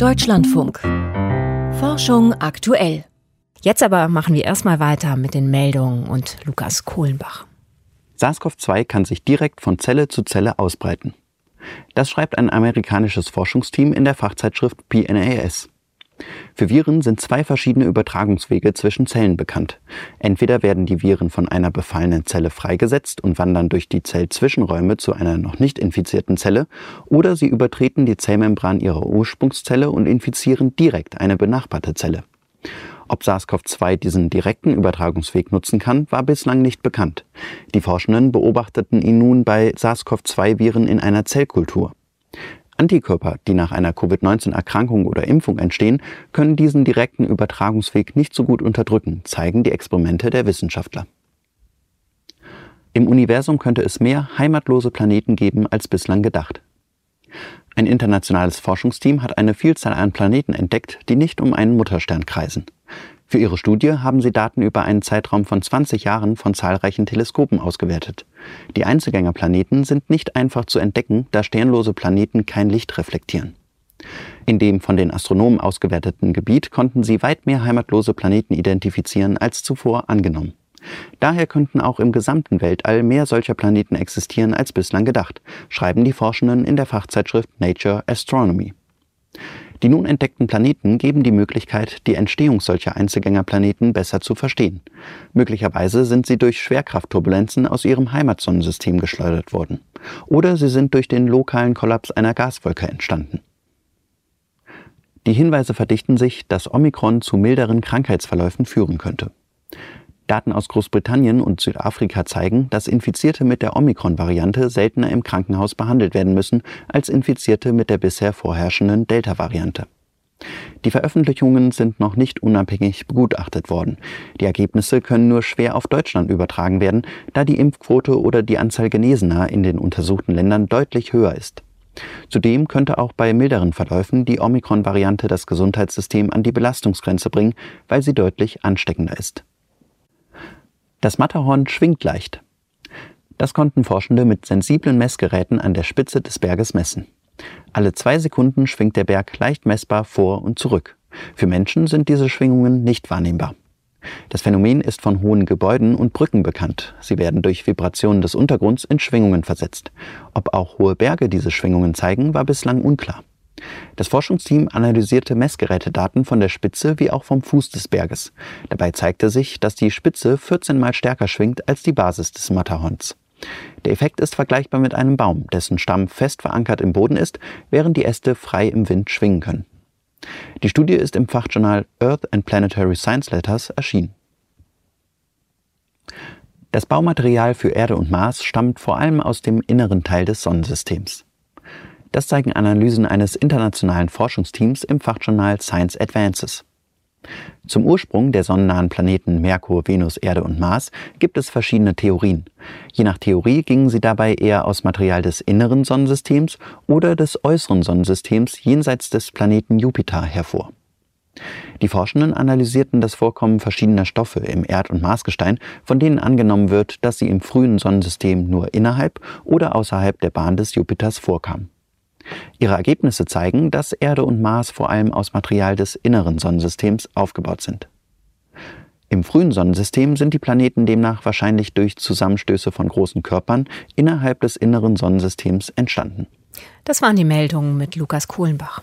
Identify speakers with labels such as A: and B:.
A: Deutschlandfunk. Forschung aktuell.
B: Jetzt aber machen wir erstmal weiter mit den Meldungen und Lukas Kohlenbach.
C: SARS-CoV-2 kann sich direkt von Zelle zu Zelle ausbreiten. Das schreibt ein amerikanisches Forschungsteam in der Fachzeitschrift PNAS. Für Viren sind zwei verschiedene Übertragungswege zwischen Zellen bekannt. Entweder werden die Viren von einer befallenen Zelle freigesetzt und wandern durch die Zellzwischenräume zu einer noch nicht infizierten Zelle, oder sie übertreten die Zellmembran ihrer Ursprungszelle und infizieren direkt eine benachbarte Zelle. Ob SARS-CoV-2 diesen direkten Übertragungsweg nutzen kann, war bislang nicht bekannt. Die Forschenden beobachteten ihn nun bei SARS-CoV-2-Viren in einer Zellkultur. Antikörper, die nach einer Covid-19-Erkrankung oder Impfung entstehen, können diesen direkten Übertragungsweg nicht so gut unterdrücken, zeigen die Experimente der Wissenschaftler. Im Universum könnte es mehr heimatlose Planeten geben als bislang gedacht. Ein internationales Forschungsteam hat eine Vielzahl an Planeten entdeckt, die nicht um einen Mutterstern kreisen. Für ihre Studie haben sie Daten über einen Zeitraum von 20 Jahren von zahlreichen Teleskopen ausgewertet. Die Einzelgängerplaneten sind nicht einfach zu entdecken, da sternlose Planeten kein Licht reflektieren. In dem von den Astronomen ausgewerteten Gebiet konnten sie weit mehr heimatlose Planeten identifizieren als zuvor angenommen. Daher könnten auch im gesamten Weltall mehr solcher Planeten existieren als bislang gedacht, schreiben die Forschenden in der Fachzeitschrift Nature Astronomy. Die nun entdeckten Planeten geben die Möglichkeit, die Entstehung solcher Einzelgängerplaneten besser zu verstehen. Möglicherweise sind sie durch Schwerkraftturbulenzen aus ihrem Heimatsonnensystem geschleudert worden. Oder sie sind durch den lokalen Kollaps einer Gaswolke entstanden. Die Hinweise verdichten sich, dass Omikron zu milderen Krankheitsverläufen führen könnte. Daten aus Großbritannien und Südafrika zeigen, dass Infizierte mit der Omikron-Variante seltener im Krankenhaus behandelt werden müssen als Infizierte mit der bisher vorherrschenden Delta-Variante. Die Veröffentlichungen sind noch nicht unabhängig begutachtet worden. Die Ergebnisse können nur schwer auf Deutschland übertragen werden, da die Impfquote oder die Anzahl Genesener in den untersuchten Ländern deutlich höher ist. Zudem könnte auch bei milderen Verläufen die Omikron-Variante das Gesundheitssystem an die Belastungsgrenze bringen, weil sie deutlich ansteckender ist. Das Matterhorn schwingt leicht. Das konnten Forschende mit sensiblen Messgeräten an der Spitze des Berges messen. Alle zwei Sekunden schwingt der Berg leicht messbar vor und zurück. Für Menschen sind diese Schwingungen nicht wahrnehmbar. Das Phänomen ist von hohen Gebäuden und Brücken bekannt. Sie werden durch Vibrationen des Untergrunds in Schwingungen versetzt. Ob auch hohe Berge diese Schwingungen zeigen, war bislang unklar. Das Forschungsteam analysierte Messgerätedaten von der Spitze wie auch vom Fuß des Berges. Dabei zeigte sich, dass die Spitze 14 mal stärker schwingt als die Basis des Matterhorns. Der Effekt ist vergleichbar mit einem Baum, dessen Stamm fest verankert im Boden ist, während die Äste frei im Wind schwingen können. Die Studie ist im Fachjournal Earth and Planetary Science Letters erschienen. Das Baumaterial für Erde und Mars stammt vor allem aus dem inneren Teil des Sonnensystems. Das zeigen Analysen eines internationalen Forschungsteams im Fachjournal Science Advances. Zum Ursprung der sonnennahen Planeten Merkur, Venus, Erde und Mars gibt es verschiedene Theorien. Je nach Theorie gingen sie dabei eher aus Material des inneren Sonnensystems oder des äußeren Sonnensystems jenseits des Planeten Jupiter hervor. Die Forschenden analysierten das Vorkommen verschiedener Stoffe im Erd- und Marsgestein, von denen angenommen wird, dass sie im frühen Sonnensystem nur innerhalb oder außerhalb der Bahn des Jupiters vorkamen. Ihre Ergebnisse zeigen, dass Erde und Mars vor allem aus Material des inneren Sonnensystems aufgebaut sind. Im frühen Sonnensystem sind die Planeten demnach wahrscheinlich durch Zusammenstöße von großen Körpern innerhalb des inneren Sonnensystems entstanden.
B: Das waren die Meldungen mit Lukas Kohlenbach.